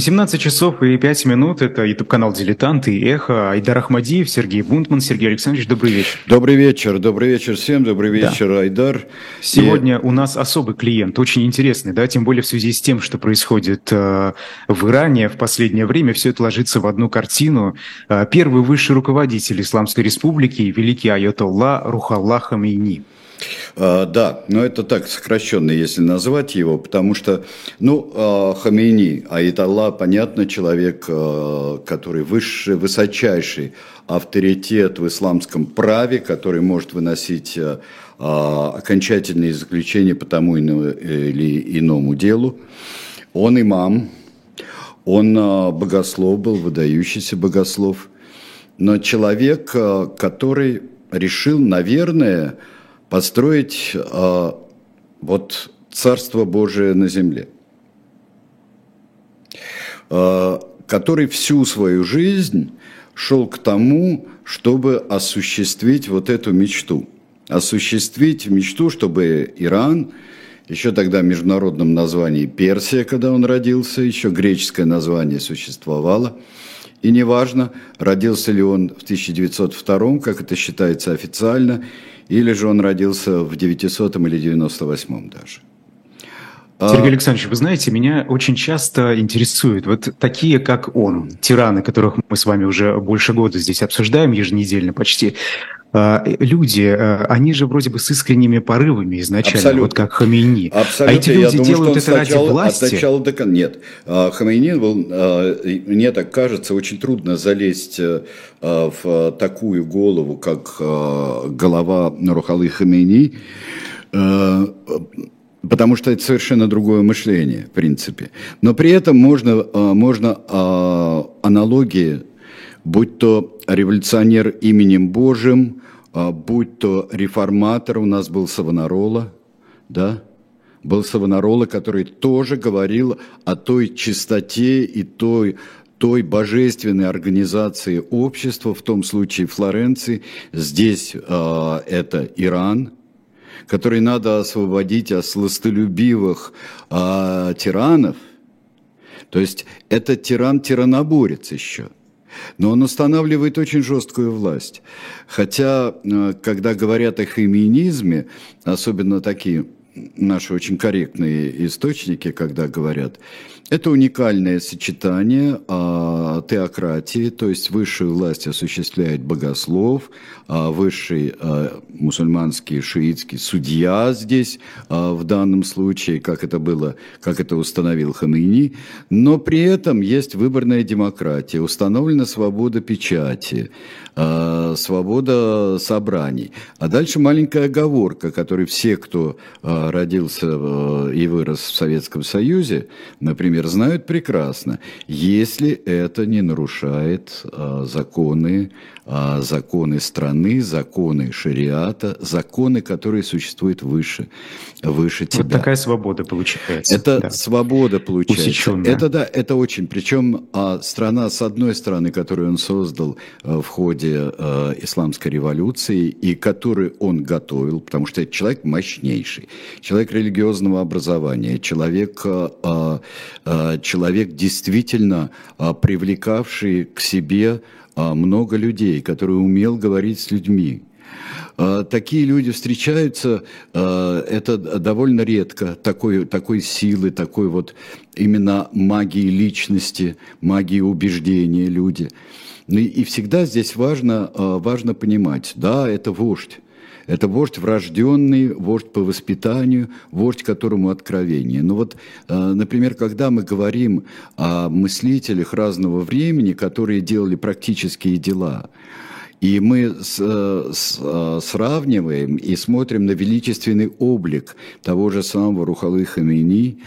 18 часов и 5 минут. Это YouTube-канал «Дилетант» и «Эхо». Айдар Ахмадиев, Сергей Бунтман. Сергей Александрович, добрый вечер. Добрый вечер. Добрый вечер всем. Добрый вечер, да. Айдар. Сегодня и... у нас особый клиент, очень интересный, да, тем более в связи с тем, что происходит э, в Иране в последнее время. Все это ложится в одну картину. Э, первый высший руководитель Исламской Республики, великий Айатолла Рухалла Хамейни. А, да, но это так сокращенно, если назвать его, потому что, ну, а, Хамейни, понятно, человек, а, который высший, высочайший авторитет в исламском праве, который может выносить окончательные заключения по тому или иному делу. Он имам, он богослов был, выдающийся богослов, но человек, который решил, наверное, построить э, вот Царство Божие на земле, э, который всю свою жизнь шел к тому, чтобы осуществить вот эту мечту. Осуществить мечту, чтобы Иран, еще тогда в международном названии Персия, когда он родился, еще греческое название существовало, и неважно, родился ли он в 1902, как это считается официально, или же он родился в 900 или 98 даже. А Сергей Александрович, вы знаете, меня очень часто интересуют вот такие, как он, тираны, которых мы с вами уже больше года здесь обсуждаем еженедельно почти. А, люди, а, они же вроде бы с искренними порывами изначально, Абсолютно. вот как Хамейни. Абсолютно. А эти люди думаю, делают это сначала, ради власти. От начала до конца. Нет. Хамейни был, мне так кажется, очень трудно залезть э, в такую голову, как голова Рухалы Хамейни, э, потому что это совершенно другое мышление, в принципе. Но при этом можно, можно аналогии будь то революционер именем Божьим, а, будь то реформатор, у нас был Савонарола, да, был Савонарола, который тоже говорил о той чистоте и той, той божественной организации общества, в том случае Флоренции, здесь э, это Иран, который надо освободить от сластолюбивых э, тиранов, то есть это тиран-тираноборец еще – но он устанавливает очень жесткую власть. Хотя, э, когда говорят о химинизме, особенно такие наши очень корректные источники, когда говорят, это уникальное сочетание а, теократии, то есть высшую власть осуществляет богослов, а, высший а, мусульманский шиитский судья здесь а, в данном случае, как это было, как это установил Хамини, но при этом есть выборная демократия, установлена свобода печати, а, свобода собраний. А дальше маленькая оговорка, которой все, кто а, родился а, и вырос в Советском Союзе, например, знают прекрасно, если это не нарушает а, законы, а, законы страны, законы шариата, законы, которые существуют выше, выше тебя. Вот такая свобода получается. Это да. свобода получается. Усеченная. Это да, это очень. Причем а, страна, с одной стороны, которую он создал в ходе исламской революции и которую он готовил, потому что это человек мощнейший, человек религиозного образования, человек а, а, а, человек, действительно привлекавший к себе много людей, который умел говорить с людьми. Такие люди встречаются, это довольно редко, такой, такой силы, такой вот именно магии личности, магии убеждения люди. Ну и всегда здесь важно, важно понимать, да, это вождь, это вождь врожденный, вождь по воспитанию, вождь которому откровение. Но вот, э, например, когда мы говорим о мыслителях разного времени, которые делали практические дела, и мы с, э, с, э, сравниваем и смотрим на величественный облик того же самого Рухалы Хамини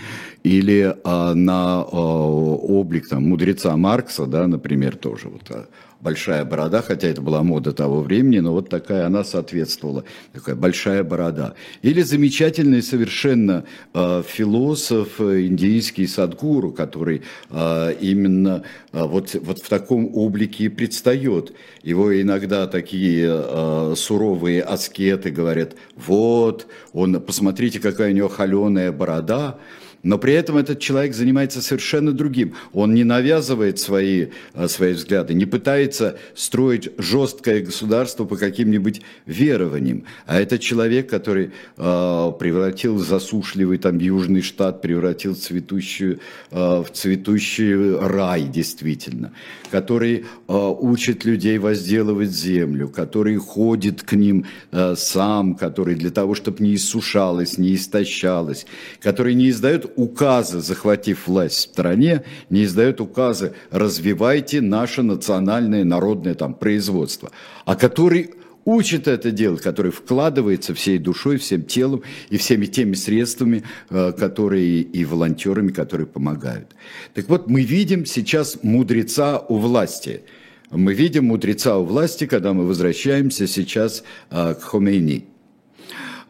или а, на а, облик там, мудреца Маркса, да, например, тоже вот, а, большая борода, хотя это была мода того времени, но вот такая она соответствовала, такая большая борода. Или замечательный совершенно э, философ индийский Садгуру, который э, именно э, вот, вот в таком облике и предстает. Его иногда такие э, суровые аскеты говорят, вот, он, посмотрите, какая у него холеная борода, Но при этом этот человек занимается совершенно другим. Он не навязывает свои, э, свои взгляды, не пытается строить жесткое государство по каким-нибудь верованиям. А это человек, который э, превратил засушливый там южный штат, превратил цветущую, э, в цветущий рай действительно. Который э, учит людей возделывать землю, который ходит к ним э, сам, который для того, чтобы не иссушалось, не истощалось, который не издает указы, захватив власть в стране, не издает указы «развивайте наше национальное народное там, производство», а который учит это делать, который вкладывается всей душой, всем телом и всеми теми средствами, э, которые и волонтерами, которые помогают. Так вот, мы видим сейчас мудреца у власти. Мы видим мудреца у власти, когда мы возвращаемся сейчас э, к Хомейни.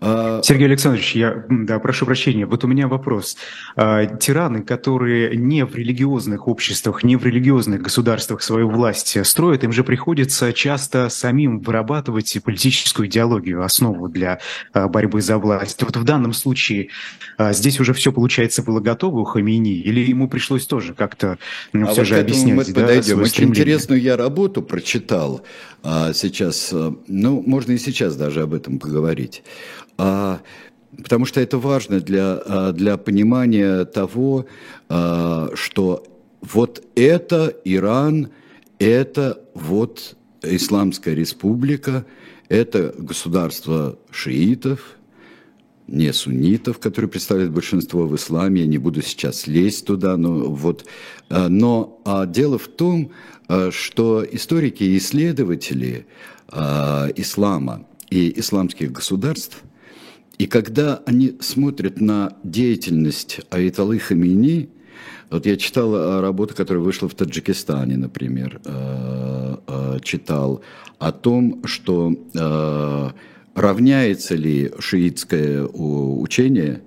А, Сергей Александрович, я да, прошу прощения. Вот у меня вопрос. А, тираны, которые не в религиозных обществах, не в религиозных государствах свою власть строят, им же приходится часто самим вырабатывать политическую идеологию, основу для а, борьбы за власть. Вот в данном случае здесь уже все, получается, было готово у Хамини, или ему пришлось тоже как-то ну, а все вот же объяснять? Мы да, подойдем. Очень интересную я работу прочитал сейчас. Ну, можно и сейчас даже об этом поговорить потому что это важно для, а, для понимания того, а, что вот это Иран, это вот Исламская республика, это государство шиитов, не суннитов, которые представляют большинство в исламе, я не буду сейчас лезть туда, но вот, а, но дело в том, что историки и исследователи ислама и исламских государств – и когда они смотрят на деятельность Аиталы Хамини, вот я читал э, работу, которая вышла в Таджикистане, например, э, э, читал о том, что равняется ли шиитское учение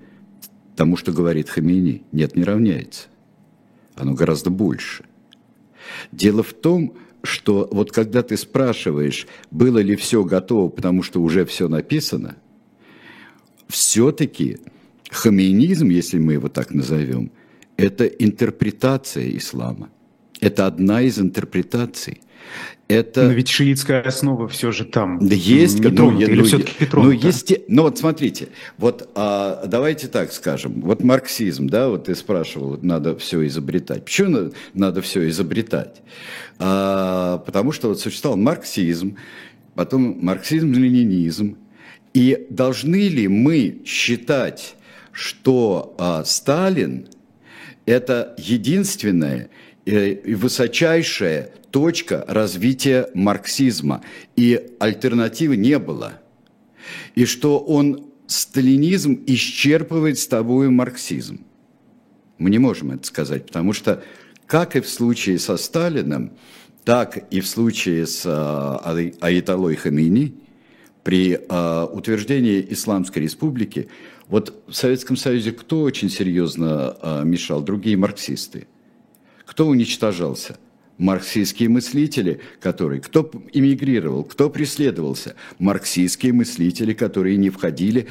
тому, что говорит Хамини. Нет, не равняется. Оно гораздо больше. Дело в том, что вот когда ты спрашиваешь, было ли все готово, потому что уже все написано – все-таки хаминизм, если мы его так назовем, это интерпретация ислама. Это одна из интерпретаций. Это... Но ведь шиитская основа все же там. Да есть, не ну, или ну, все-таки ну, есть, ну вот смотрите, вот а, давайте так скажем, вот марксизм, да, вот ты спрашивал, надо все изобретать. Почему надо, надо все изобретать? А, потому что вот существовал марксизм, потом марксизм-ленинизм, и должны ли мы считать, что а, Сталин это единственная и высочайшая точка развития марксизма, и альтернативы не было, и что он сталинизм исчерпывает с тобой марксизм. Мы не можем это сказать, потому что, как и в случае со Сталином, так и в случае с а, Аиталой Хамини – при э, утверждении Исламской республики, вот в Советском Союзе кто очень серьезно э, мешал? Другие марксисты. Кто уничтожался? Марксистские мыслители, которые... Кто эмигрировал, кто преследовался? Марксистские мыслители, которые не входили,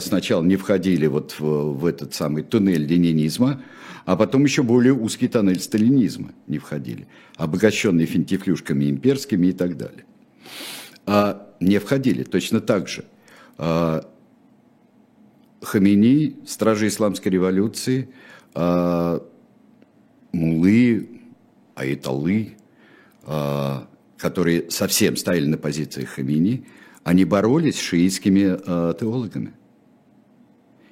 сначала не входили вот в, в этот самый туннель ленинизма, а потом еще более узкий тоннель сталинизма не входили, обогащенные финтифлюшками имперскими и так далее. Не входили. Точно так же а, Хамини, стражи исламской революции, а, мулы, аиталы, а, которые совсем стояли на позиции Хамини, они боролись с шиитскими теологами.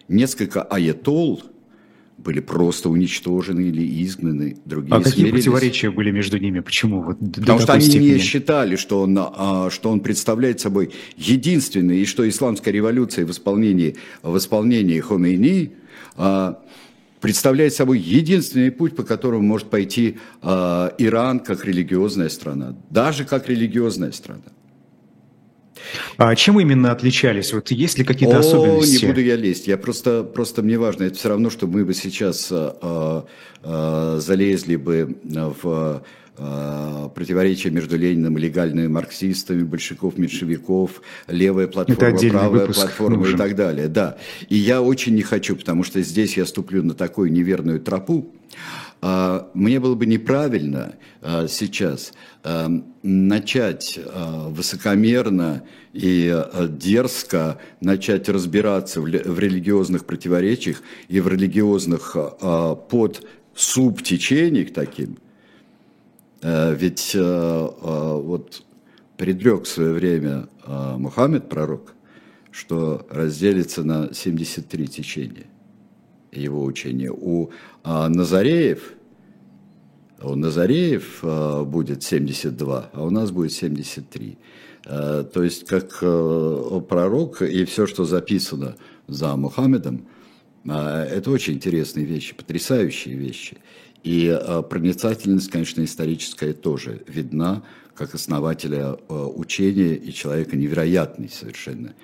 Несколько аятол – были просто уничтожены или изгнаны, другие А какие противоречия были между ними? Почему? Вот Потому что они степени? не считали, что он, а, что он представляет собой единственный, и что исламская революция в исполнении, в исполнении Хомейни а, представляет собой единственный путь, по которому может пойти а, Иран как религиозная страна, даже как религиозная страна. А чем именно отличались? Вот есть ли какие-то О, особенности? Не буду я лезть. Я просто, просто мне важно. Это все равно, что мы бы сейчас э, э, залезли бы в э, противоречия между Лениным и легальными марксистами, большевиков, меньшевиков, левая платформа, правая платформа нужен. и так далее. Да. И я очень не хочу, потому что здесь я ступлю на такую неверную тропу. А, мне было бы неправильно а, сейчас а, начать высокомерно и дерзко начать разбираться в религиозных противоречиях и в религиозных под субтечениях таким. Ведь вот предрек в свое время Мухаммед, пророк, что разделится на 73 течения его учения. У а, Назареев, у Назареев а, будет 72, а у нас будет 73. А, то есть, как пророк и все, что записано за Мухаммедом, это очень интересные вещи, потрясающие вещи. И проницательность, конечно, историческая тоже видна, как основателя учения и человека невероятной совершенно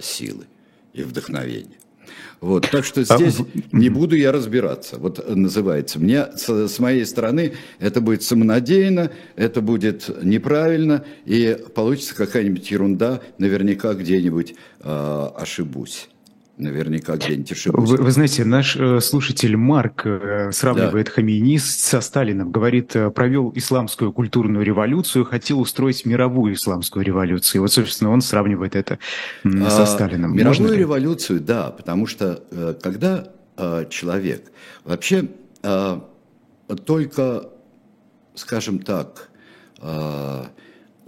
силы и вдохновения. Вот, так что а здесь не буду я разбираться. Вот называется. Мне с, с моей стороны это будет самонадеянно, это будет неправильно, и получится какая-нибудь ерунда, наверняка где-нибудь э, ошибусь. Наверняка где-нибудь ошибусь. Вы, вы знаете, наш э, слушатель Марк э, сравнивает да. Хамини со Сталином. Говорит, э, провел исламскую культурную революцию, хотел устроить мировую исламскую революцию. И вот, собственно, он сравнивает это а, со Сталином. Мировую Можно революцию, да, потому что э, когда э, человек вообще э, только, скажем так, э,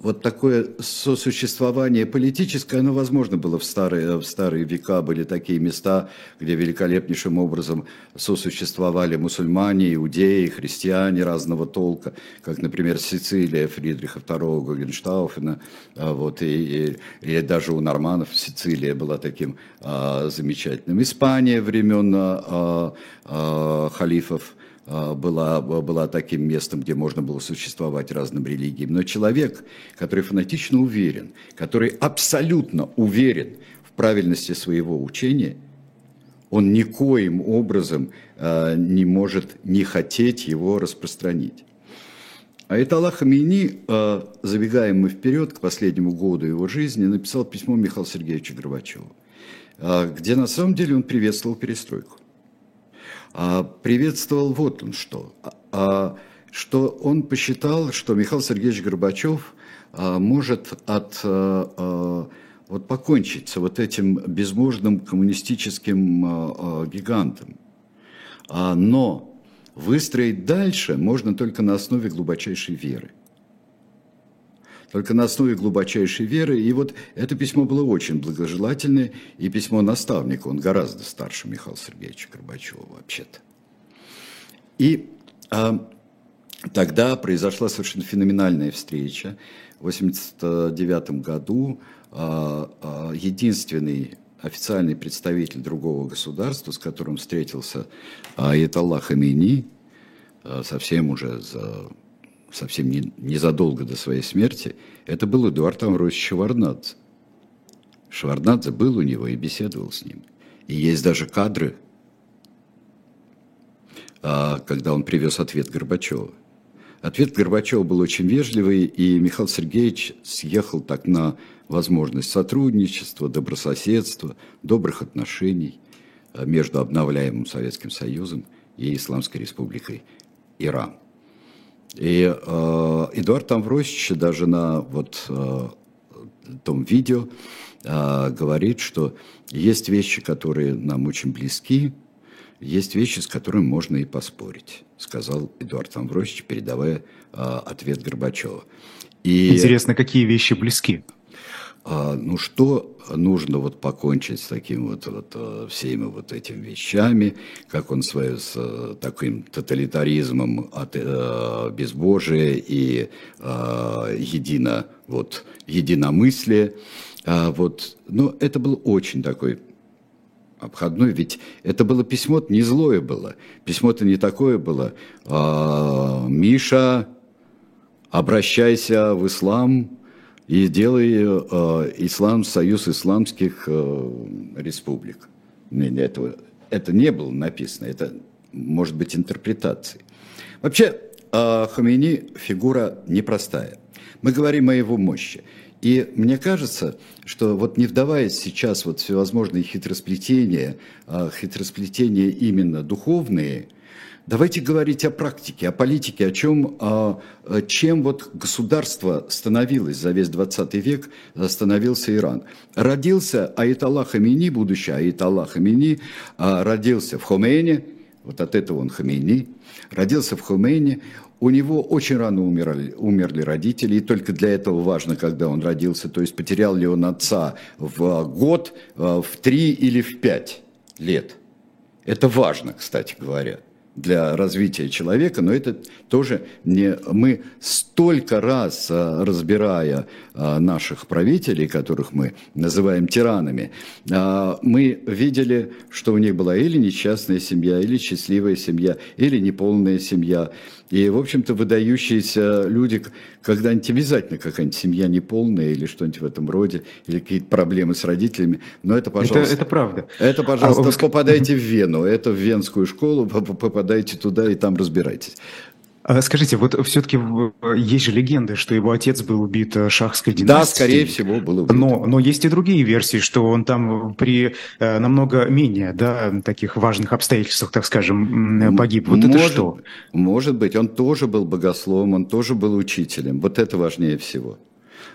вот такое сосуществование политическое, оно возможно было в старые, в старые века, были такие места, где великолепнейшим образом сосуществовали мусульмане, иудеи, христиане разного толка, как, например, Сицилия Фридриха II Гогенштауфена, а, вот, и, и, и даже у норманов Сицилия была таким а, замечательным. Испания времен а, а, халифов, была, была таким местом, где можно было существовать разным религиям. Но человек, который фанатично уверен, который абсолютно уверен в правильности своего учения, он никоим образом э, не может не хотеть его распространить. А это Аллах Амини, э, забегаем мы вперед к последнему году его жизни, написал письмо Михаилу Сергеевичу Горбачеву, где на самом деле он приветствовал перестройку. А, приветствовал вот он что, а, что он посчитал, что Михаил Сергеевич Горбачев а, может от вот покончить с вот этим безможным коммунистическим гигантом. Но выстроить дальше можно только на основе глубочайшей веры – только на основе глубочайшей веры. И вот это письмо было очень благожелательное, и письмо наставника, он гораздо старше Михаила Сергеевича Горбачева вообще-то. И а, тогда произошла совершенно феноменальная встреча. В 1989 году а, а, единственный официальный представитель другого государства, с которым встретился Аятолла Хамини, совсем уже за совсем не, незадолго до своей смерти, это был Эдуард Амросович Шеварднадзе. Шеварднадзе был у него и беседовал с ним. И есть даже кадры, а, когда он привез ответ Горбачева. Ответ Горбачева был очень вежливый, и Михаил Сергеевич съехал так на возможность сотрудничества, добрососедства, добрых отношений а, между обновляемым Советским Союзом и Исламской Республикой Иран. И э, Эдуард Амвросич даже на вот э, том видео э, говорит, что есть вещи, которые нам очень близки, есть вещи, с которыми можно и поспорить, сказал Эдуард Амвросич, передавая э, ответ Горбачева. И... Интересно, какие вещи близки? А, ну что нужно вот покончить с таким вот, вот э, всеми вот этими вещами, как он свое с э, таким тоталитаризмом от э, безбожия и э, едино, вот, единомыслие. А, вот, но это был очень такой обходной, ведь это было письмо не злое было, письмо-то не такое было. А, Миша, обращайся в ислам, и делай э, ислам, союз исламских э, республик. Этого, это не было написано, это может быть интерпретацией. Вообще, э, Хамини фигура непростая. Мы говорим о его мощи. И мне кажется, что вот не вдаваясь сейчас вот всевозможные хитросплетения, а хитросплетения именно духовные, давайте говорить о практике, о политике, о чем, о, чем вот государство становилось за весь 20 век, становился Иран. Родился Аиталлах Хамини, будущий Аиталлах Хамини, а, родился в Хомейне, вот от этого он Хамини, родился в Хомейне, у него очень рано умерли, умерли родители, и только для этого важно, когда он родился, то есть потерял ли он отца в год, э, в три или в пять лет. Это важно, кстати говоря для развития человека, но это тоже не... Мы столько раз, а, разбирая а, наших правителей, которых мы называем тиранами, а, мы видели, что у них была или несчастная семья, или счастливая семья, или неполная семья. И, в общем-то, выдающиеся люди, когда-нибудь обязательно какая-нибудь семья неполная или что-нибудь в этом роде, или какие-то проблемы с родителями. Но это, пожалуйста... Это, это правда. Это, пожалуйста, а, попадайте в Вену. Это в Венскую школу, попадайте туда и там разбирайтесь. А скажите, вот все-таки есть же легенды, что его отец был убит э, шахской династией. Да, скорее всего, был убит. Но, но есть и другие версии, что он там при э, намного менее да, таких важных обстоятельствах, так скажем, погиб. Вот может, это что? Может быть, он тоже был богословом, он тоже был учителем. Вот это важнее всего.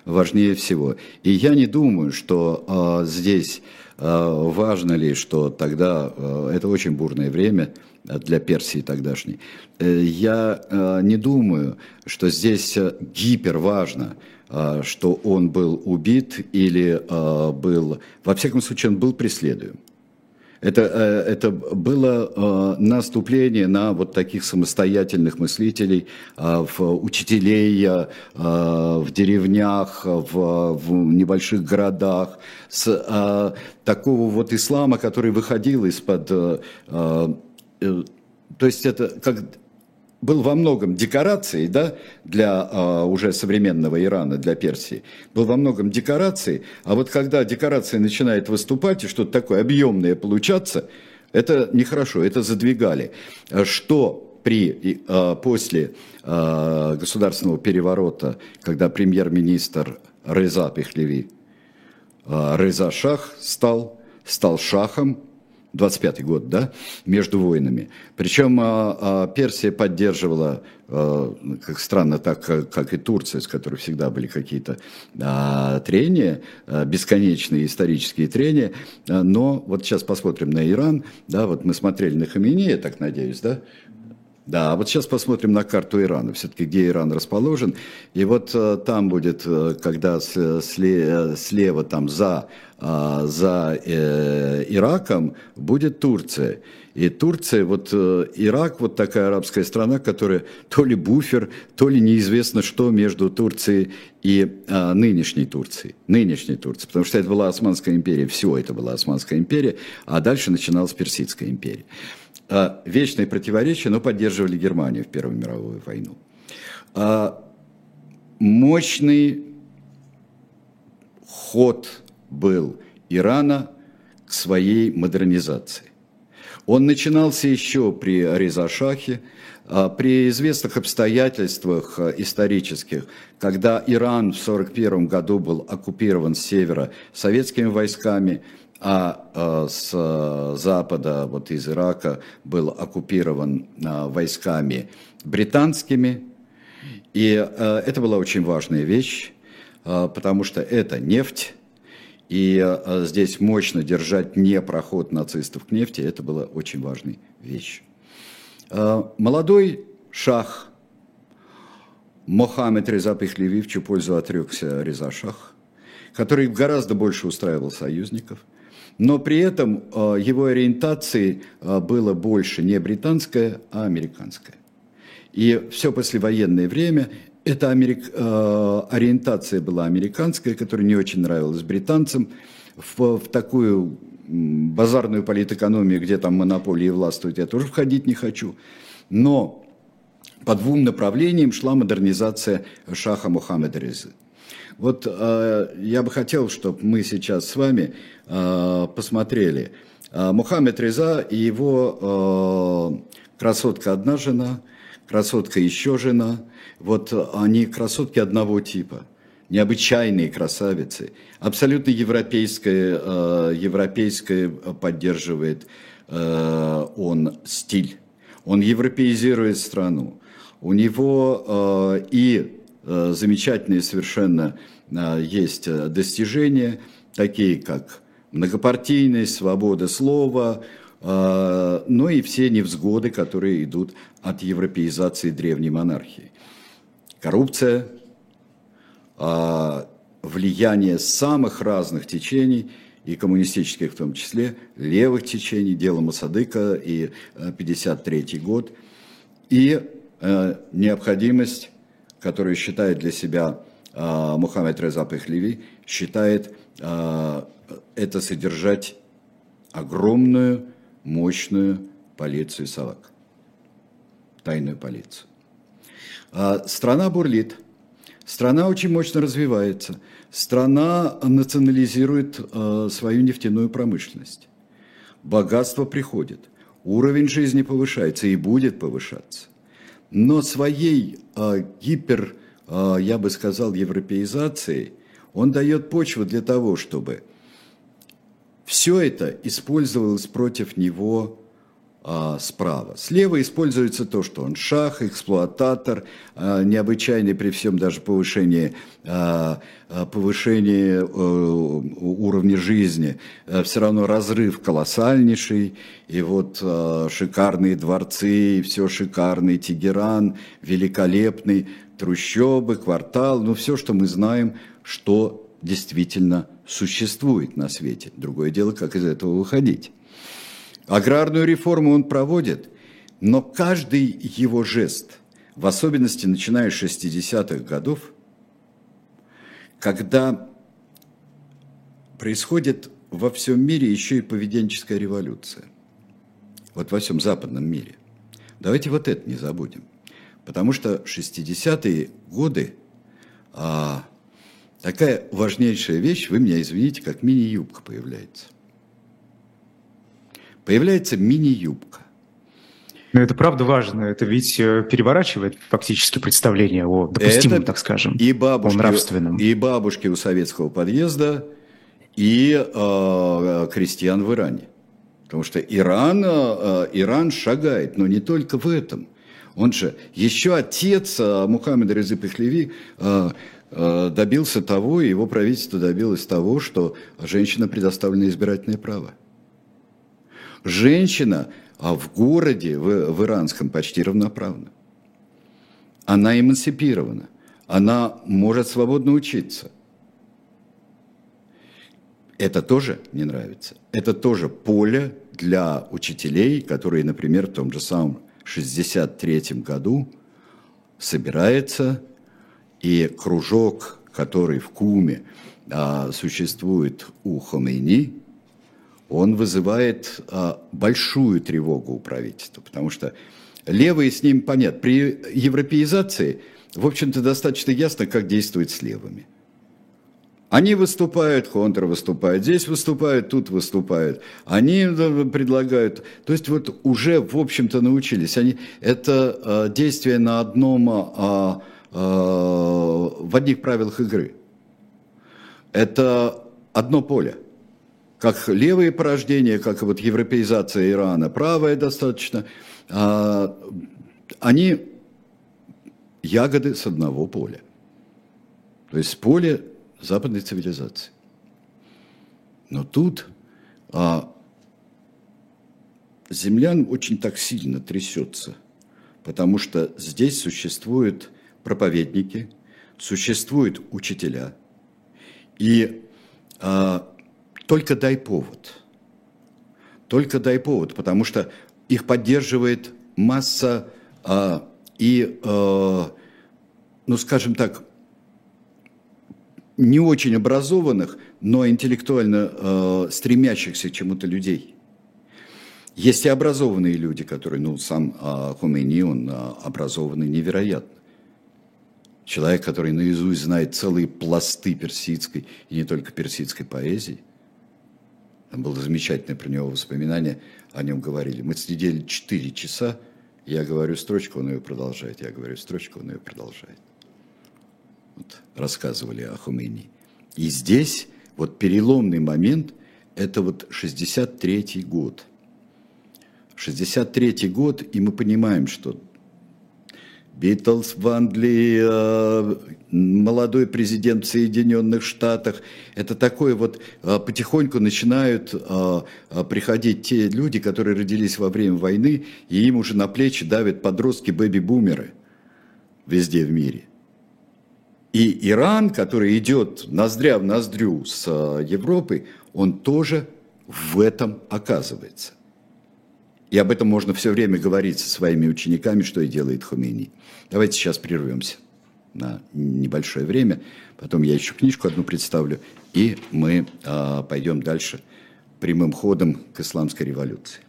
Важнее всего. И я не думаю, что э, здесь э, важно ли, что тогда э, это очень бурное время – для Персии тогдашней. Э, я э, не думаю, что здесь э, гипер важно, что он был убит или был, во всяком случае, он был преследуем. Это, это было наступление на вот таких самостоятельных мыслителей, в учителей в деревнях, в, в небольших городах, с такого вот ислама, который выходил из-под то есть это как был во многом декорацией да, для а, уже современного Ирана, для Персии. Был во многом декорацией, а вот когда декорация начинает выступать и что-то такое объемное получаться, это нехорошо, это задвигали. Что при, а, после а, государственного переворота, когда премьер-министр Реза Пехлеви, а, Реза Шах стал, стал шахом, 25 год, да, между войнами. Причем а, а, Персия поддерживала, а, как странно, так как и Турция, с которой всегда были какие-то а, трения, а, бесконечные исторические трения. А, но вот сейчас посмотрим на Иран, да, вот мы смотрели на Хамини, я так надеюсь, да, да, а вот сейчас посмотрим на карту Ирана, все-таки где Иран расположен. И вот э, там будет, э, когда сле, слева там за, э, за э, Ираком будет Турция. И Турция, вот э, Ирак, вот такая арабская страна, которая то ли буфер, то ли неизвестно что между Турцией и э, нынешней Турцией. Нынешней Турцией, потому что это была Османская империя, все это была Османская империя, а дальше начиналась Персидская империя. А, вечные противоречия, но поддерживали Германию в Первую мировую войну. А, мощный ход был Ирана к своей модернизации. Он начинался еще при Резашахе, а, при известных обстоятельствах исторических, когда Иран в 1941 году был оккупирован с севера советскими войсками, а э, с э, запада, вот из Ирака, был оккупирован э, войсками британскими. И это была очень важная вещь, потому что это нефть, и здесь мощно держать не проход нацистов к нефти, это была очень важная вещь. Молодой шах Мохаммед Реза Пехлеви, в пользу отрекся Реза Шах, который гораздо больше устраивал союзников – но при этом э, его ориентацией э, было больше не британское, а американское. И все послевоенное время эта америк... Э, ориентация была американская, которая не очень нравилась британцам, в, в такую базарную политэкономию, где там монополии властвуют, я тоже входить не хочу. Но по двум направлениям шла модернизация шаха Мухаммеда Резы. Вот э, я бы хотел, чтобы мы сейчас с вами э, посмотрели э, Мухаммед Реза и его э, красотка одна жена, красотка еще жена. Вот они красотки одного типа необычайные красавицы. Абсолютно европейская, э, европейская поддерживает э, он стиль. Он европеизирует страну. У него э, и замечательные совершенно есть достижения, такие как многопартийность, свобода слова, но и все невзгоды, которые идут от европеизации древней монархии. Коррупция, влияние самых разных течений, и коммунистических в том числе, левых течений, дело Масадыка и 53 э, год, и э, необходимость, которую считает для себя э, Мухаммед Реза Пехлеви, считает э, это содержать огромную, мощную полицию САВАК, тайную полицию. А страна бурлит – Страна очень мощно развивается. Страна национализирует э, свою нефтяную промышленность. Богатство приходит. Уровень жизни повышается и будет повышаться. Но своей э, гипер, э, я бы сказал, европеизацией он дает почву для того, чтобы все это использовалось против него справа. Слева используется то, что он шах, эксплуататор, а, необычайный при всем даже повышении, а, повышении э, уровня жизни, все равно разрыв колоссальнейший, и вот шикарные дворцы, все шикарный Тегеран, великолепный, трущобы, квартал, ну все, что мы знаем, что действительно существует на свете. Другое дело, как из этого выходить. Аграрную реформу он проводит, но каждый его жест, в особенности начиная с 60-х годов, когда происходит во всем мире еще и поведенческая революция, вот во всем западном мире. Давайте вот это не забудем. Потому что 60-е годы а, такая важнейшая вещь, вы меня извините, как мини-юбка появляется – появляется мини-юбка. Но это правда важно. Это ведь э, переворачивает фактически представление о допустимом, это так скажем, и бабушки, о нравственном. И бабушки у советского подъезда, и э, крестьян в Иране. Потому что Иран, э, Иран шагает, но не только в этом. Он же, еще отец э, Мухаммеда Резы Пехлеви э, э, добился того, и его правительство добилось того, что женщина предоставлена избирательное право. Женщина а в городе, в, в иранском, почти равноправна. Она эмансипирована. Она может свободно учиться. Это тоже не нравится. Это тоже поле для учителей, которые, например, в том же самом 63 году собирается, и кружок, который в Куме а, существует у Хомейни, он вызывает а, большую тревогу у правительства, потому что левые с ним понятно. При европеизации, в общем-то, достаточно ясно, как действует с левыми. Они выступают, Хонтер выступает, здесь выступают, тут выступают. Они предлагают, то есть вот уже, в общем-то, научились. Они, это э, действие на одном, э, э, в одних правилах игры. Это одно поле – как левые порождения, как вот европеизация Ирана, правая достаточно, а, они ягоды с одного поля. То есть с поля западной цивилизации. Но тут а, землян очень так сильно трясется, потому что здесь существуют проповедники, существуют учителя, и а, только дай повод. Только дай повод, потому что их поддерживает масса а, и, а, ну скажем так, не очень образованных, но интеллектуально э, стремящихся к чему-то людей. Есть и образованные люди, которые, ну, сам э, Хумейни, он э, образованный невероятно. Человек, который наизусть знает целые пласты персидской, и не только персидской поэзии. Там было замечательное про него воспоминание, о нем говорили. Мы сидели 4 часа Я говорю строчку, он ее продолжает. Я говорю строчку, он ее продолжает. Вот, рассказывали о Хумейни. И здесь вот переломный момент – это вот 63-й год. 63-й год, и мы понимаем, что Битлз в Англии, э, молодой президент в Соединенных Штатах. Это такое вот э, потихоньку начинают э, приходить те люди, которые родились во время войны, и им уже на плечи давят подростки бэби-бумеры везде в мире. И Иран, который идет ноздря в ноздрю с Европой, он тоже в этом оказывается. И об этом можно все время говорить со своими учениками, что и делает Хумейни. Давайте сейчас прервемся на небольшое время, потом я еще книжку одну представлю, и мы а, пойдем дальше прямым ходом к исламской революции.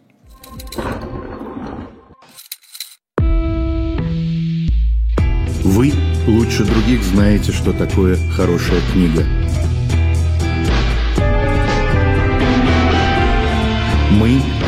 Вы лучше других знаете, что такое хорошая книга. Мы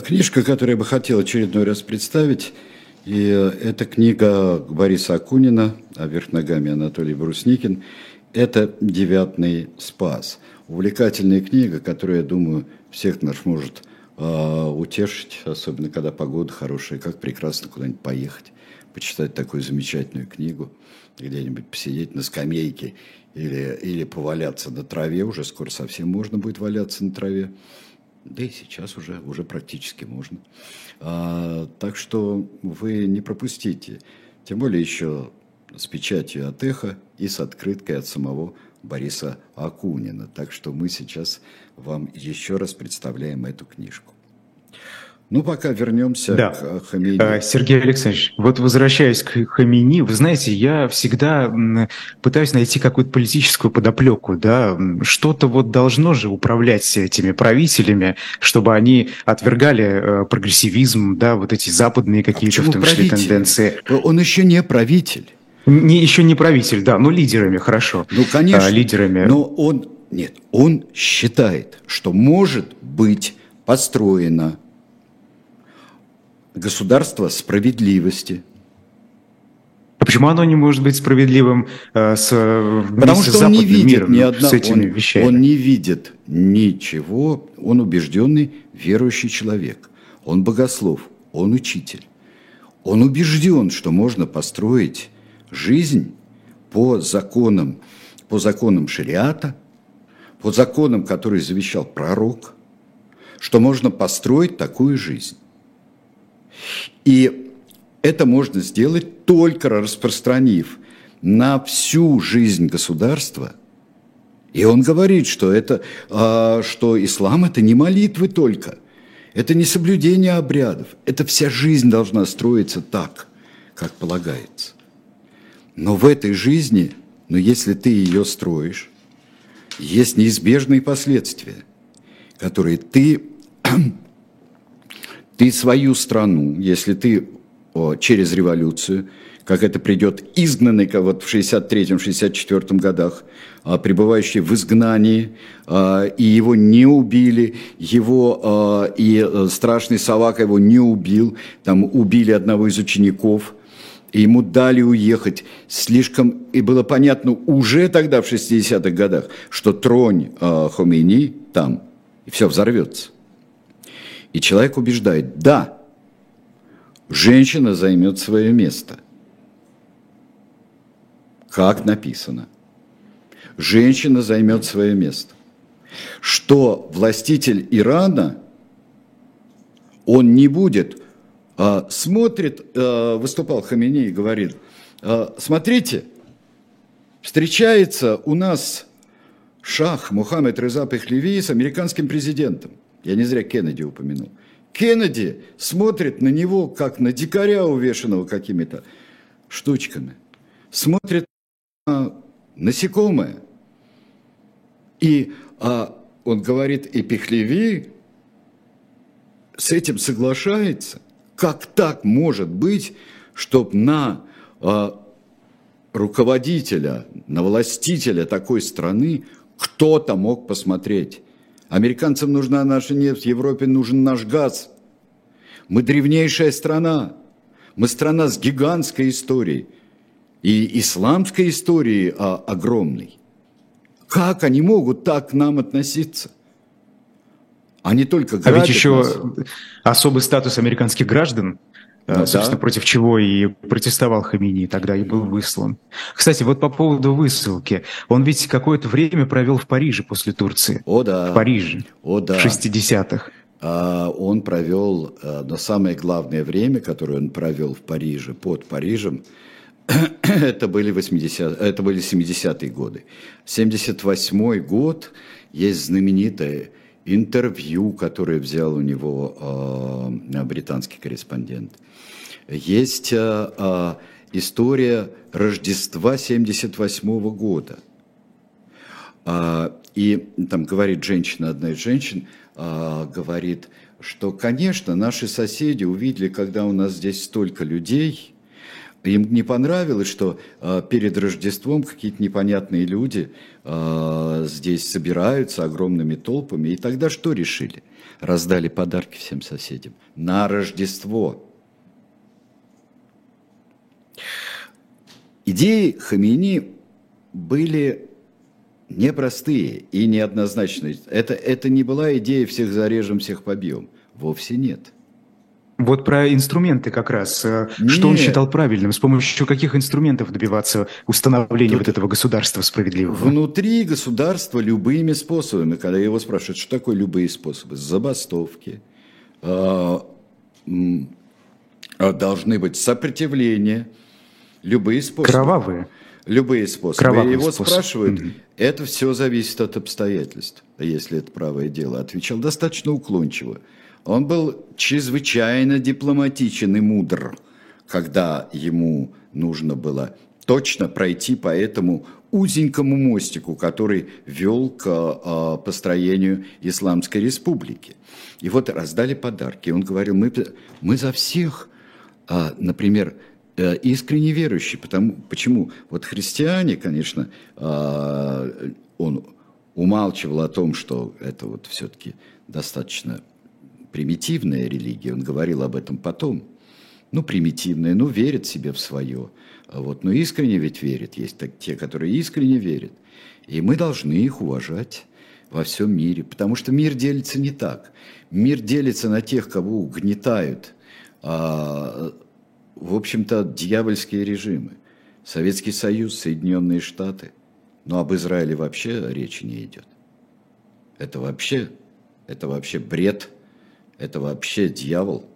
Книжка, которую я бы хотел очередной раз представить, и это книга Бориса Акунина, а вверх ногами Анатолий Брусникин. Это «Девятный спас». Увлекательная книга, которая, я думаю, всех нас может э, утешить, особенно когда погода хорошая, как прекрасно куда-нибудь поехать, почитать такую замечательную книгу, где-нибудь посидеть на скамейке или, или поваляться на траве, уже скоро совсем можно будет валяться на траве да и сейчас уже, уже практически можно. А, так что вы не пропустите, тем более еще с печатью от эхо и с открыткой от самого Бориса Акунина. Так что мы сейчас вам еще раз представляем эту книжку. Ну, пока вернемся да. к Хамини. А, Сергей Александрович, вот возвращаясь к Хамини, вы знаете, я всегда пытаюсь найти какую-то политическую подоплеку, да, что-то вот должно же управлять этими правителями, чтобы они отвергали э, прогрессивизм, да, вот эти западные а какие-то а в том числе тенденции. Он еще не правитель. Не, еще не правитель, да, но лидерами, хорошо. Ну, конечно. А, лидерами. Но он, нет, он считает, что может быть построено государство справедливости. А почему оно не может быть справедливым э, с Потому что с он не видит миром, ни одного, с этими он, вещами? Он не видит ничего, он убежденный верующий человек, он богослов, он учитель. Он убежден, что можно построить жизнь по законам, по законам шариата, по законам, которые завещал пророк, что можно построить такую жизнь. И это можно сделать только распространив на всю жизнь государства. И он говорит, что, это, а, что ислам – это не молитвы только, это не соблюдение обрядов, это вся жизнь должна строиться так, как полагается. Но в этой жизни, но если ты ее строишь, есть неизбежные последствия, которые ты ты свою страну, если ты через революцию, как это придет изгнанный, вот в 63-64 годах, а, пребывающий в изгнании, а, и его не убили, его а, и а, страшный Савак его не убил, там убили одного из учеников, и ему дали уехать. Слишком, и было понятно уже тогда, в 60-х годах, что тронь Хомейни там, и все взорвется. И человек убеждает, да, женщина займет свое место. Как написано. Женщина займет свое место. Что властитель Ирана, он не будет, а, смотрит, а, выступал Хамини и говорит, а, смотрите, встречается у нас шах Мухаммед Реза Пехлеви с американским президентом. Я не зря Кеннеди упомянул. Кеннеди смотрит на него, как на дикаря, увешанного какими-то штучками. Смотрит на насекомое. И а, он говорит, и Пехлеви с этим соглашается. Как так может быть, чтобы на а, руководителя, на властителя такой страны кто-то мог посмотреть. Американцам нужна наша нефть, Европе нужен наш газ. Мы древнейшая страна. Мы страна с гигантской историей. И исламской историей а, огромной. Как они могут так к нам относиться? Они только А ведь еще нас. особый статус американских граждан собственно, да. против чего и протестовал Хамини, тогда и был выслан. Кстати, вот по поводу высылки. Он ведь какое-то время провел в Париже после Турции. О, да. В Париже. О, да. В 60-х. А, он провел, а, но самое главное время, которое он провел в Париже, под Парижем, это были, 80, это были 70-е годы. 78-й год есть знаменитое интервью, которое взял у него э, британский корреспондент. Есть э, э, история Рождества 78 -го года. И там говорит женщина, одна из женщин, говорит, что, конечно, наши соседи увидели, когда у нас здесь столько людей – им не понравилось, что э, перед Рождеством какие-то непонятные люди э, здесь собираются огромными толпами. И тогда что решили? Раздали подарки всем соседям на Рождество. Идеи Хамини были непростые и неоднозначные. Это, это не была идея «всех зарежем, всех побьем». Вовсе нет. Вот про инструменты как раз. Нет. Э, что он считал правильным? С помощью каких инструментов добиваться установления Тут вот этого государства справедливого? Внутри государства любыми способами. Когда его спрашивают, что такое любые способы? Забастовки. А, а должны быть сопротивления. Любые способы. Кровавые. Любые способы. Кровавые его способ. спрашивают, угу. это все зависит от обстоятельств, если это правое дело. Отвечал достаточно уклончиво. Он был чрезвычайно дипломатичен и мудр, когда ему нужно было точно пройти по этому узенькому мостику, который вел к э, построению Исламской республики. И вот раздали подарки. Он говорил, мы, мы за всех, э, например, э, искренне верующие. Потому, почему? Вот христиане, конечно, э, он умалчивал о том, что это вот все-таки достаточно примитивная религия, он говорил об этом потом. Ну, примитивная, ну, верит себе в свое. Вот, но искренне ведь верит. Есть так, те, которые искренне верят. И мы должны их уважать во всем мире. Потому что мир делится не так. Мир делится на тех, кого угнетают, а, в общем-то, дьявольские режимы. Советский Союз, Соединенные Штаты. Но об Израиле вообще речи не идет. Это вообще, это вообще бред – это вообще дьявол.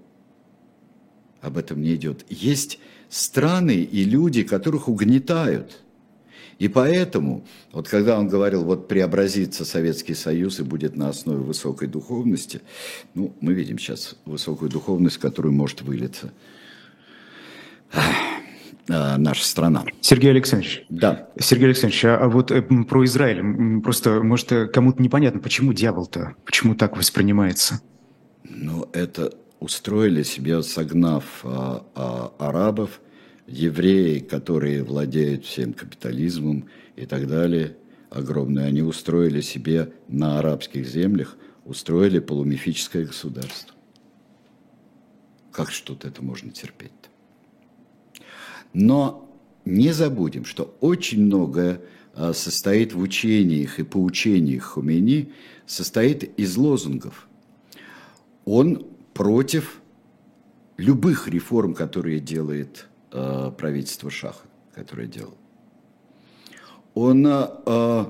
Об этом не идет. Есть страны и люди, которых угнетают. И поэтому, вот когда он говорил, вот преобразится Советский Союз и будет на основе высокой духовности, ну, мы видим сейчас высокую духовность, которую может вылиться а, наша страна. Сергей Александрович. Да. Сергей Александрович, а, а вот э, про Израиль, просто, может, кому-то непонятно, почему дьявол-то, почему так воспринимается? Ну, это устроили себе, согнав а, а, арабов, евреи, которые владеют всем капитализмом и так далее, огромные, они устроили себе на арабских землях, устроили полумифическое государство. Как что-то это можно терпеть? Но не забудем, что очень многое а, состоит в учениях и поучениях Хумени, состоит из лозунгов – он против любых реформ, которые делает э, правительство Шаха, которое делал. Он э,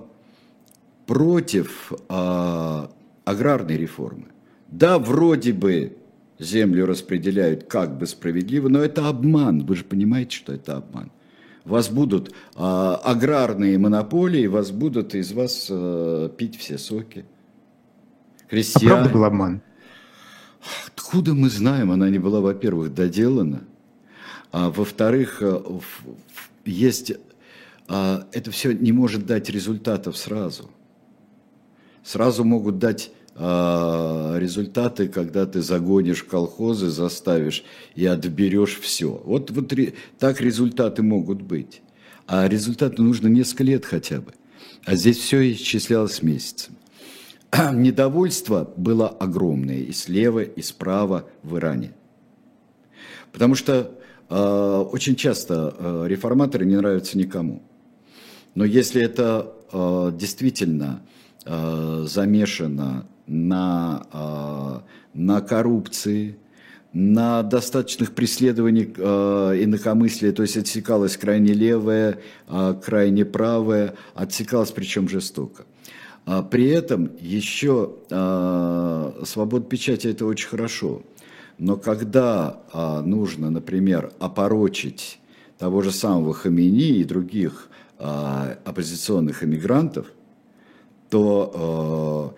против э, аграрной реформы. Да, вроде бы землю распределяют как бы справедливо, но это обман. Вы же понимаете, что это обман. Вас будут э, аграрные монополии, вас будут из вас э, пить все соки. Крестьяне. А правда был обман? Откуда мы знаем? Она не была, во-первых, доделана, а во-вторых, э, есть... А, это все не может дать результатов сразу. Сразу могут дать а, результаты, когда ты загонишь колхозы, заставишь и отберешь все. Вот, вот так результаты могут быть. А результаты нужно несколько лет хотя бы. А здесь все исчислялось месяцами. недовольство было огромное и слева, и справа в Иране. Потому что э, очень часто э, реформаторы не нравятся никому. Но если это э, действительно э, замешано на, э, на коррупции, на достаточных преследованиях э, инакомыслия, то есть отсекалось крайне левое, э, крайне правое, отсекалось причем жестоко. А при этом еще а, свобода печати это очень хорошо. Но когда а, нужно, например, опорочить того же самого Хамини и других оппозиционных иммигрантов, то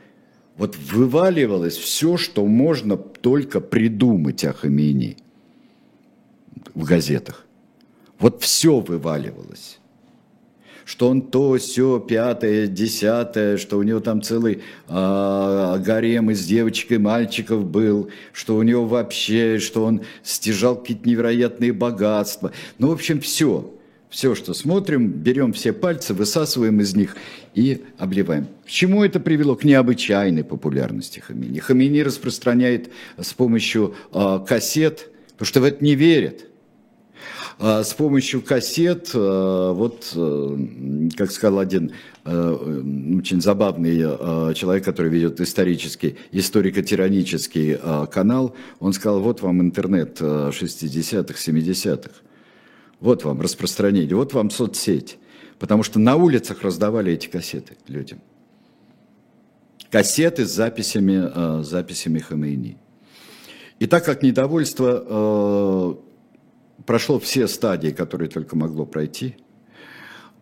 вот вываливалось все, что можно только придумать о Хамини в газетах. Вот все вываливалось что он то, все, пятое, десятое, что у него там целый э, гарем из девочек и мальчиков был, что у него вообще, что он стяжал какие-то невероятные богатства. Ну, в общем, все. Все, что смотрим, берем все пальцы, высасываем из них и обливаем. К чему это привело? К необычайной популярности Хамини. Хамини распространяет с помощью э, кассет, потому что в это не верят. А с помощью кассет, э, вот, э, как сказал один э, очень забавный человек, который ведет исторический, историко-тиранический канал, он сказал, вот вам интернет 60-х, 70-х, вот вам распространение, вот вам соцсеть. Потому что на улицах раздавали эти кассеты людям. Кассеты с записями, записями Хамейни. И так как недовольство прошло все стадии, которые только могло пройти.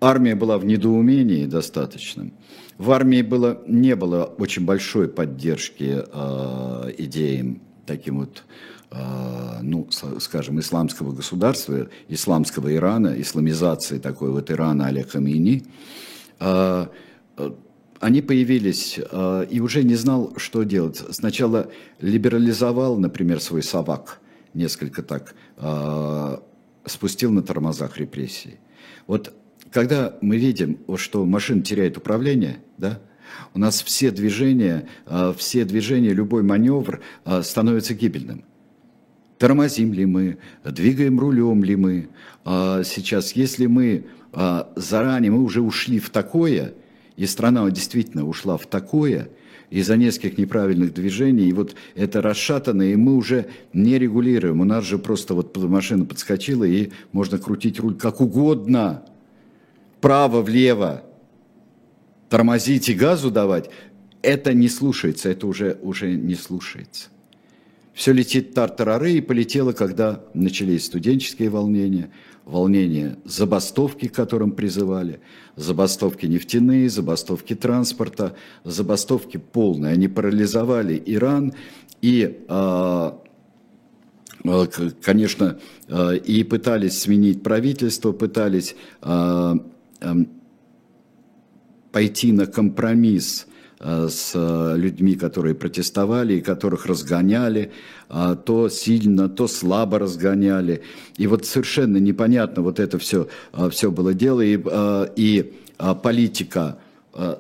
Армия была в недоумении достаточном. В армии было, не было очень большой поддержки э, идеям таким вот, э, ну, скажем, исламского государства, исламского Ирана, исламизации такой вот Ирана а-ля Хамини. Э, они появились э, и уже не знал, что делать. Сначала либерализовал, например, свой совак – несколько так спустил на тормозах репрессий. Вот когда мы видим, что машина теряет управление, да, у нас все движения, э, все движения, любой маневр э, становится гибельным. Тормозим ли мы, двигаем рулем ли мы. Сейчас, если мы заранее, мы уже ушли в такое, и страна действительно ушла в такое – из-за нескольких неправильных движений, и вот это расшатано, и мы уже не регулируем. У нас же просто вот машина подскочила, и можно крутить руль как угодно, право-влево, тормозить и газу давать. Это не слушается, это уже, уже не слушается. Все летит тартарары, и полетело, когда начались студенческие волнения – волнения, забастовки, к которым призывали, забастовки нефтяные, забастовки транспорта, забастовки полные. Они парализовали Иран и а, а, конечно, а, и пытались сменить правительство, пытались пойти на компромисс с э, людьми, которые протестовали и которых разгоняли, а, то сильно, то слабо разгоняли. И вот совершенно непонятно вот это все, э, все было дело. И, и политика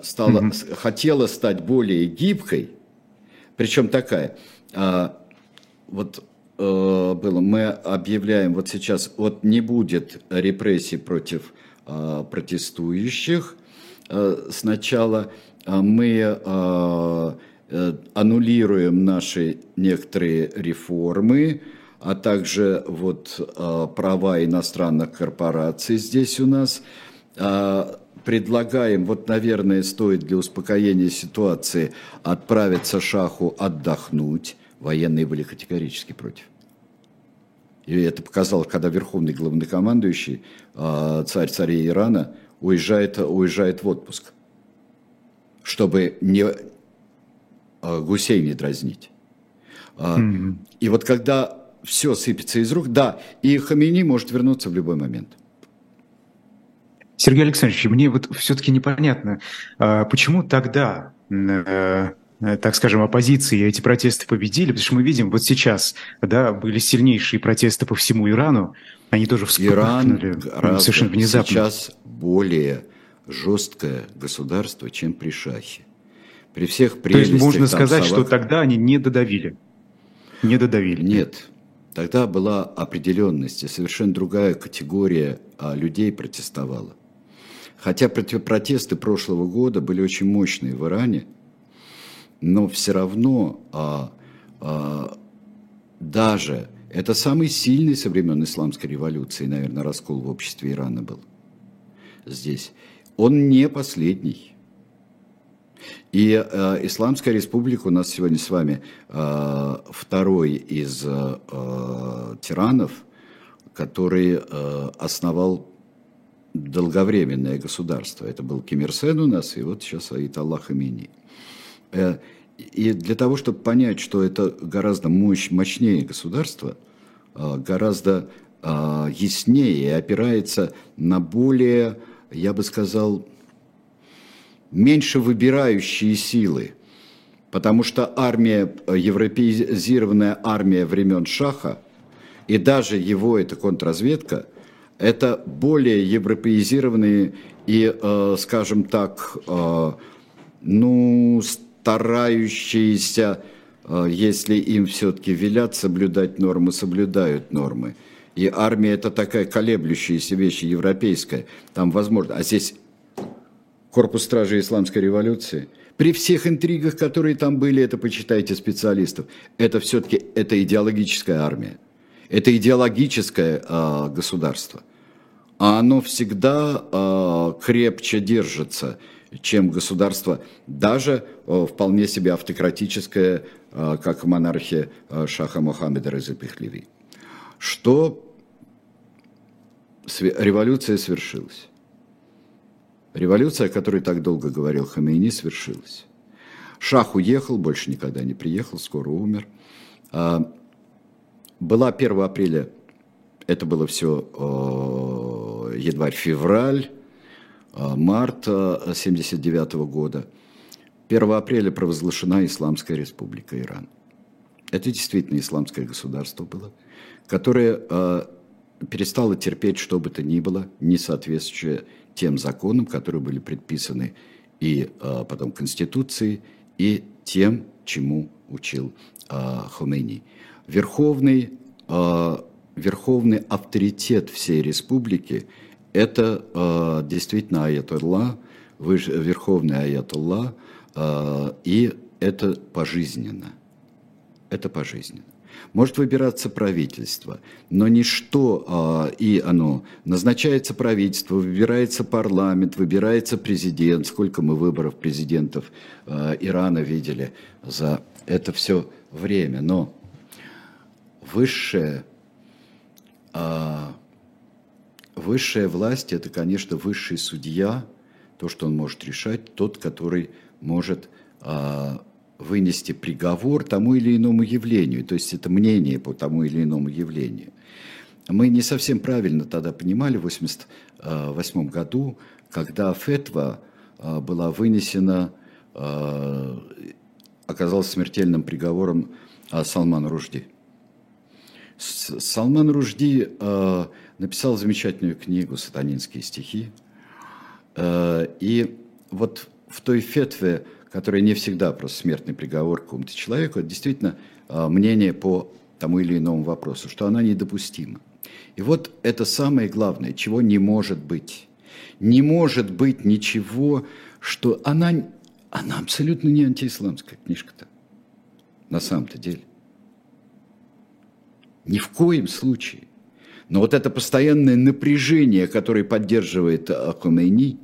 стала, mm-hmm. хотела стать более гибкой, причем такая. Вот было, мы объявляем вот сейчас, вот не будет репрессий против протестующих. Сначала а, мы а, аннулируем наши некоторые реформы, а также вот права иностранных корпораций здесь у нас. Предлагаем, вот, наверное, стоит для успокоения ситуации отправиться Шаху отдохнуть. Военные были категорически против. И это показал, когда верховный главнокомандующий, а, царь царей Ирана, уезжает, уезжает в отпуск, чтобы не а, гусей не дразнить. Mm-hmm. И вот когда все сыпется из рук, да, и Хамини может вернуться в любой момент. Сергей Александрович, мне вот все-таки непонятно, почему тогда э, Э, так скажем, оппозиции эти протесты победили, потому что мы видим, вот сейчас, да, были сильнейшие протесты по всему Ирану, они тоже вспыхнули Иран совершенно внезапно. сейчас более жесткое государство, чем при Шахе. При всех То есть можно сказать, Салах... что тогда они не додавили? Не додавили? Нет. Тогда была определенность, и совершенно другая категория а, людей протестовала. Хотя протесты прошлого года были очень мощные в Иране – но все равно а, а, даже это самый сильный со времен исламской революции, наверное, раскол в обществе Ирана был здесь. Он не последний. И э, Исламская республика у нас сегодня с вами э, второй из э, тиранов, который э, основал долговременное государство. Это был Ким Ир Сен у нас, и вот сейчас Аид Аллах Амини. Э, и для того, чтобы понять, что это гораздо мощь, мощнее государство, э, гораздо э, яснее опирается на более, я бы сказал, меньше выбирающие силы. Потому что армия, европеизированная армия времен Шаха, и даже его, это контрразведка, это более европеизированные и, скажем так, ну, старающиеся, э, если им все-таки велят соблюдать нормы, соблюдают нормы. И армия это такая колеблющаяся вещь европейская. Там возможно. А здесь корпус стражи исламской революции. При всех интригах, которые там были, это почитайте специалистов. Это все-таки это идеологическая армия. Это идеологическое э, государство. А оно всегда э, крепче держится чем государство, даже э, вполне себе автократическое, э, как монархия э, Шаха Мухаммеда Резы Пехлеви. Что революция свершилась. Революция, о которой так долго говорил Хамейни, свершилась. Шах уехал, больше никогда не приехал, скоро умер. А, была 1 апреля, это было все январь-февраль, а, марта 1979 года. 1 апреля провозглашена Исламская республика Иран. Это действительно исламское государство было, которое перестало терпеть что бы то ни было, не соответствующее тем законам, которые были предписаны и э, потом Конституцией, и тем, чему учил э, Хомейни. Верховный, э, верховный авторитет всей республики – это э, действительно аятулла, верховный аятулла, э, и это пожизненно. Это пожизненно. Может выбираться правительство, но ничто, э, и оно, назначается правительство, выбирается парламент, выбирается президент, сколько мы выборов президентов э, Ирана видели за это все время, но высшее э, Высшая власть – это, конечно, высший судья, то, что он может решать, тот, который может а, вынести приговор тому или иному явлению, то есть это мнение по тому или иному явлению. Мы не совсем правильно тогда понимали в 1988 году, когда фетва а, была вынесена, а, оказалась смертельным приговором а, Салману Ружди. Салман Ружди написал замечательную книгу «Сатанинские стихи». И вот в той фетве, которая не всегда просто смертный приговор какому-то человеку, это действительно э, мнение по тому или иному вопросу, что она недопустима. И вот это самое главное, чего не может быть. Не может быть ничего, что она, Она абсолютно не антиисламская книжка-то. На самом-то деле. Ни в коем случае. Но вот это постоянное напряжение, которое поддерживает Хомейни,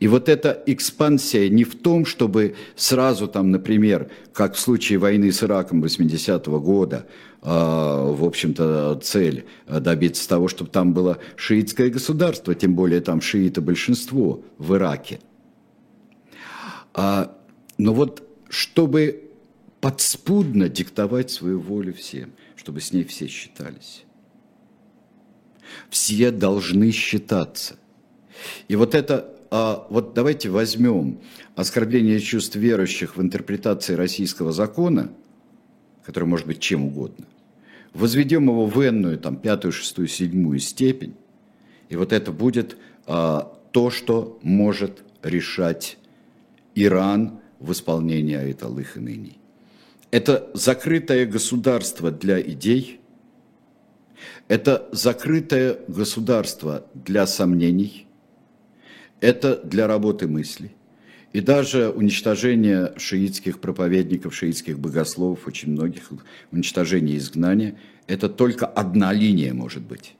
и вот эта экспансия не в том, чтобы сразу там, например, как в случае войны с Ираком 80-го года, а, в общем-то, цель добиться того, чтобы там было шиитское государство, тем более там шииты большинство в Ираке. А, но вот чтобы подспудно диктовать свою волю всем, чтобы с ней все считались. Все должны считаться. И вот это, а, вот давайте возьмем оскорбление чувств верующих в интерпретации российского закона, который может быть чем угодно, возведем его в энную, там, пятую, шестую, седьмую степень, и вот это будет а, то, что может решать Иран в исполнении Айталы ныне. Это закрытое государство для идей, это закрытое государство для сомнений, это для работы мысли. И даже уничтожение шиитских проповедников, шиитских богословов, очень многих, уничтожение изгнания, это только одна линия может быть.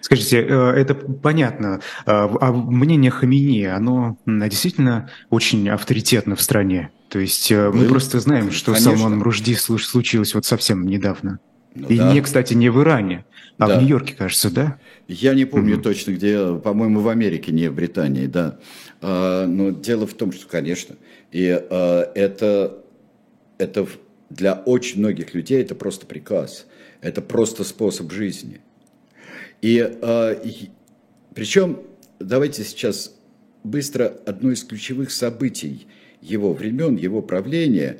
Скажите, э, это понятно. А, а мнение Хамини, оно действительно очень авторитетно в стране. То есть э, мы, мы просто знаем, что конечно. с Салманом Ружди случилось вот совсем недавно. Ну, и да. не, кстати, не в Иране, а да. в Нью-Йорке, кажется, да? Я не помню mm-hmm. точно, где, по-моему, в Америке, не в Британии, да. А, но дело в том, что, конечно, и а, это, это для очень многих людей это просто приказ, это просто способ жизни. И, э, и причем, давайте сейчас быстро одно из ключевых событий его времен, его правления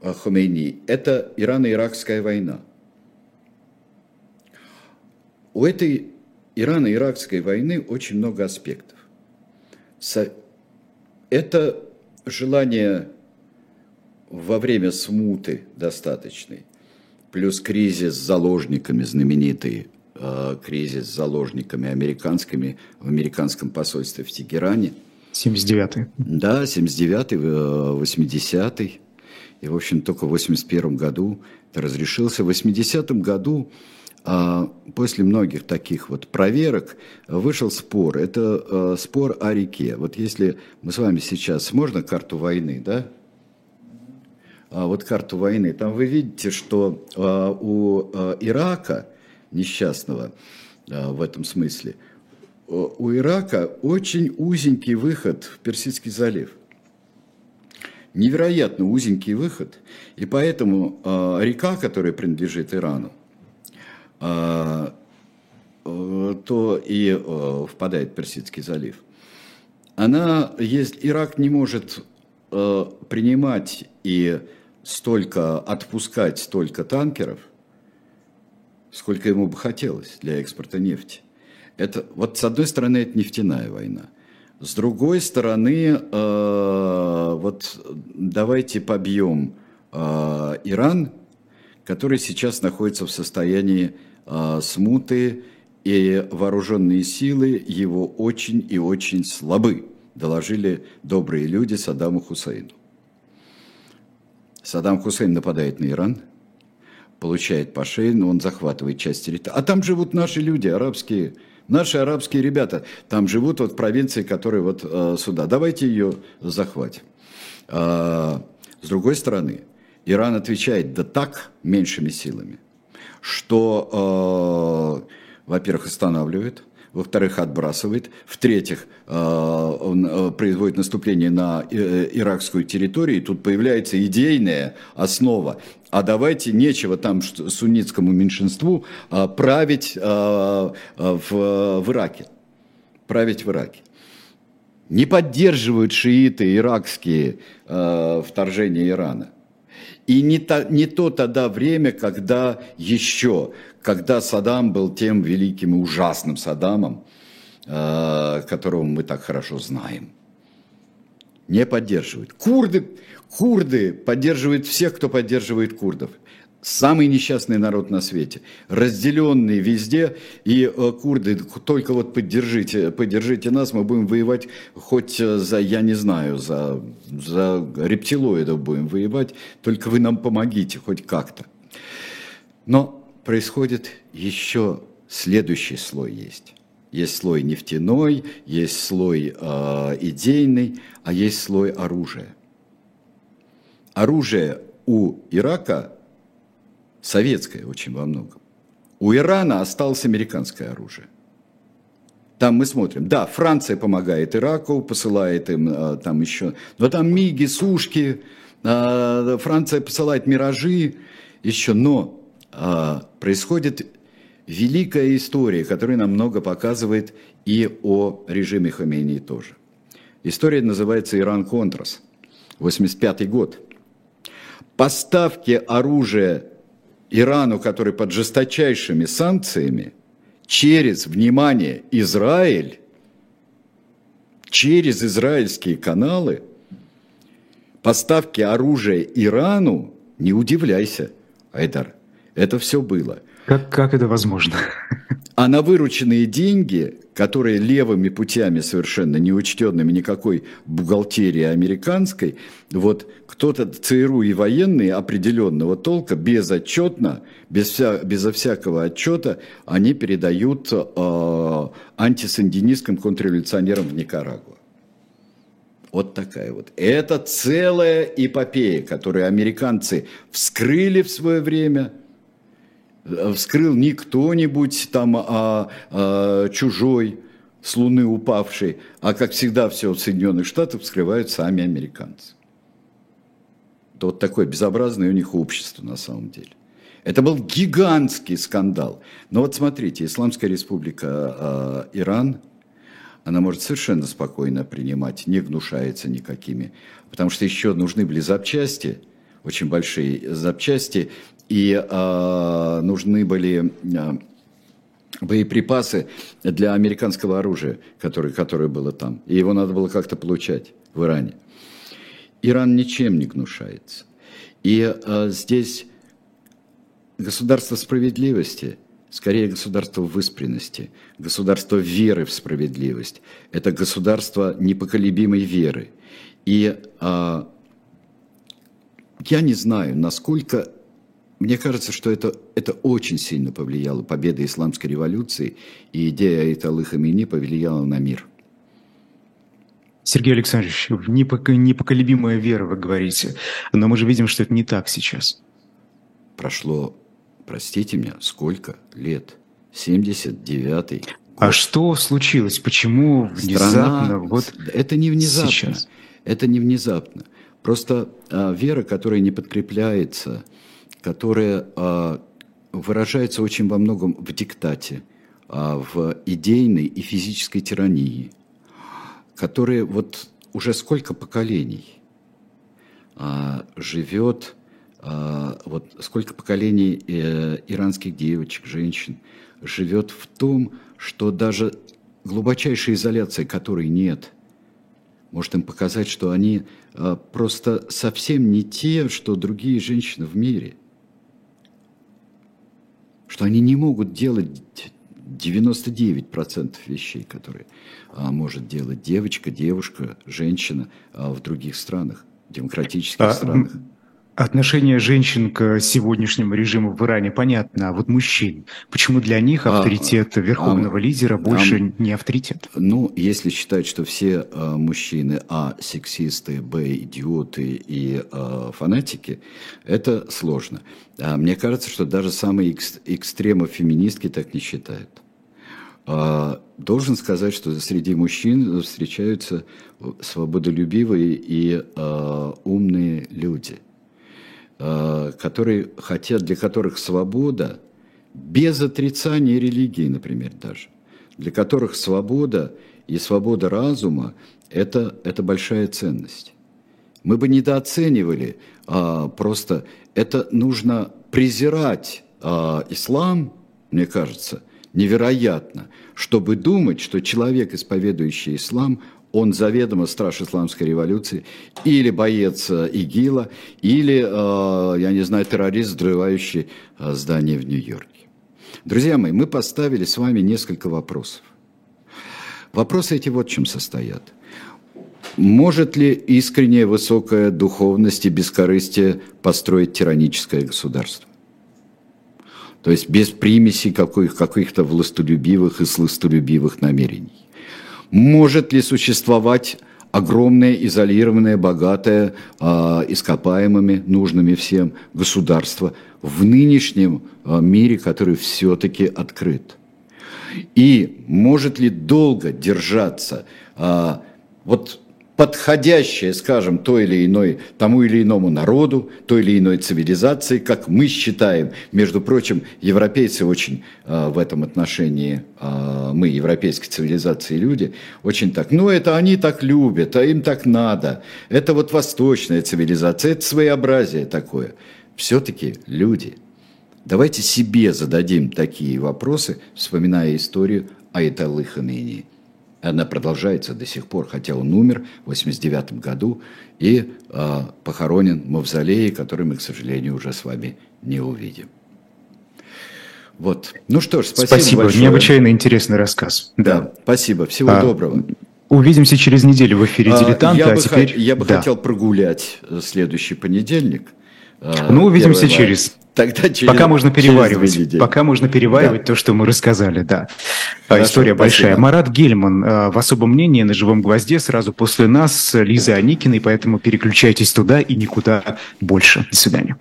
э, Хомейни, это Ирано-Иракская война. У этой Ирано-Иракской войны очень много аспектов. Это желание во время смуты достаточной, плюс кризис с заложниками знаменитый Э, кризис с заложниками американскими в американском посольстве в Тегеране. 79-й. Да, 79-й, 80-й. Э, И, в общем, только в 81 году это разрешился. В 80-м году, после многих таких вот проверок, вышел спор. Это э, спор о реке. Вот если мы с вами сейчас, можно карту войны, да? А вот карту войны, там вы видите, что у Ирака несчастного в этом смысле. У Ирака очень узенький выход в Персидский залив. Невероятно узенький выход. И поэтому река, которая принадлежит Ирану, то и впадает в Персидский залив. Она есть, Ирак не может принимать и столько отпускать столько танкеров – сколько ему бы хотелось для экспорта нефти. Это, вот с одной стороны, это нефтяная война. С другой стороны, э, вот давайте побьем э, Иран, который сейчас находится в состоянии э, смуты, и вооруженные силы его очень и очень слабы, доложили добрые люди Саддаму Хусейну. Саддам Хусейн нападает на Иран – получает по шее, но он захватывает часть территории. А там живут наши люди, арабские, наши арабские ребята. Там живут вот провинции, которые вот э, сюда. Давайте ее захватим. А, с другой стороны, Иран отвечает, да так, меньшими силами, что, э, во-первых, останавливает, во-вторых, отбрасывает, в-третьих, э, он э, производит наступление на э, иракскую территорию, и тут появляется идейная основа. А давайте нечего там суннитскому меньшинству править в, в Ираке. Править в Ираке. Не поддерживают шииты иракские вторжение Ирана. И не то, не то тогда время, когда еще когда Саддам был тем великим и ужасным Саддамом, э, которого мы так хорошо знаем. Не поддерживают. Курды, курды поддерживают всех, кто поддерживает курдов. Самый несчастный народ на свете, разделенный везде, и э, курды, только вот поддержите, поддержите нас, мы будем воевать хоть за, я не знаю, за, за рептилоидов будем воевать, только вы нам помогите хоть как-то. Но происходит еще следующий слой есть. Есть слой нефтяной, есть слой э, идейный, а есть слой оружия. Оружие у Ирака советское очень во многом. У Ирана осталось американское оружие. Там мы смотрим, да, Франция помогает Ираку, посылает им а, там еще, но там миги, сушки, а, Франция посылает миражи еще, но а, происходит великая история, которая нам много показывает и о режиме Хамейни тоже. История называется «Иран-Контрас», 85 год. Поставки оружия Ирану, который под жесточайшими санкциями, через, внимание, Израиль, через израильские каналы, поставки оружия Ирану, не удивляйся, Айдар, это все было. Как, как это возможно? А на вырученные деньги, которые левыми путями совершенно неучтенными никакой бухгалтерии американской, вот кто-то ЦРУ и военные определенного толка безотчетно, без вся, безо всякого отчета, они передают э, антисандинистским контрреволюционерам в Никарагуа. Вот такая вот. Это целая эпопея, которую американцы вскрыли в свое время – вскрыл не кто-нибудь там, а, а чужой, с Луны упавший, а как всегда все в Соединенных Штатах вскрывают сами американцы. Это вот такое безобразное у них общество на самом деле. Это был гигантский скандал. Но вот смотрите, Исламская республика э, Иран, она может совершенно спокойно принимать, не гнушается никакими. Потому что еще нужны были запчасти, очень большие запчасти, и э, нужны были э, боеприпасы для американского оружия, которое, которое было там. И его надо было как-то получать в Иране. Иран ничем не гнушается. И э, здесь государство справедливости, скорее государство выспренности, государство веры в справедливость. Это государство непоколебимой веры. И э, я не знаю, насколько мне кажется, что это, это очень сильно повлияло, победа исламской революции и идея Айталы Хамини повлияла на мир. Сергей Александрович, непоколебимая вера, вы говорите, но мы же видим, что это не так сейчас. Прошло, простите меня, сколько лет? 79-й год. А что случилось? Почему внезапно? Страна, вот это не внезапно. Сейчас. Это не внезапно. Просто а, вера, которая не подкрепляется которая а, выражается очень во многом в диктате, а, в идейной и физической тирании, которая вот уже сколько поколений а, живет, вот сколько поколений э, иранских девочек, женщин живет в том, что даже глубочайшей изоляции, которой нет, может им показать, что они просто совсем не те, что другие женщины в мире – что они не могут делать 99% вещей, которые а, может делать девочка, девушка, женщина а, в других странах, демократических а, странах. Отношение женщин к сегодняшнему режиму в Иране понятно, а вот мужчин, почему для них а, авторитет а, верховного а, лидера больше а, не авторитет? Ну, если считать, что все а, мужчины, а, сексисты, б, идиоты и а, фанатики, это сложно. А мне кажется, что даже самые экс, экстремофеминистки так не считают. А, должен сказать, что среди мужчин встречаются свободолюбивые и а, умные люди – Э, которые хотят, для которых свобода, без отрицания религии, например, даже, для которых свобода и свобода разума это, – это большая ценность. Мы бы недооценивали а, просто, это нужно презирать а, ислам, мне кажется, невероятно, чтобы думать, что человек, исповедующий ислам, он заведомо страж исламской революции, или боец э, ИГИЛа, или, э, я не знаю, террорист, взрывающий э, здание в Нью-Йорке. Друзья мои, мы поставили с вами несколько вопросов. Вопросы эти вот в чем состоят. Может ли искренняя высокая духовность и бескорыстие построить тираническое государство? То есть без примесей каких- каких-то властолюбивых и сластолюбивых намерений. Может ли существовать огромное, изолированное, богатое э, ископаемыми, нужными всем государство в нынешнем э, мире, который все-таки открыт? И может ли долго держаться э, вот подходящее, скажем, той или иной, тому или иному народу, той или иной цивилизации, как мы считаем. Между прочим, европейцы очень э, в этом отношении, э, мы, европейской цивилизации люди, очень так, ну это они так любят, а им так надо. Это вот восточная цивилизация, это своеобразие такое. Все-таки люди. Давайте себе зададим такие вопросы, вспоминая историю Айталы Хамини. Она продолжается до сих пор, хотя он умер в 89 году и э, похоронен в мавзолее, который мы, к сожалению, уже с вами не увидим. Вот. Ну что ж, спасибо, Спасибо. большое. Необычайно интересный рассказ. Да, спасибо. Всего А, доброго. Увидимся через неделю в эфире А, «Дилетанта», я, а бы, теперь... я бы да. хотел прогулять э, следующий понедельник. Э, Ну, увидимся 1 мая. через- Тогда через, Пока можно через переваривать. недели. Пока можно переваривать Да. то, что мы рассказали, да. А, Хорошо, История большая. спасибо. Марат Гельман э, в особом мнении на живом гвозде сразу после нас с Лизой Аникиной, поэтому переключайтесь туда и никуда больше. До свидания.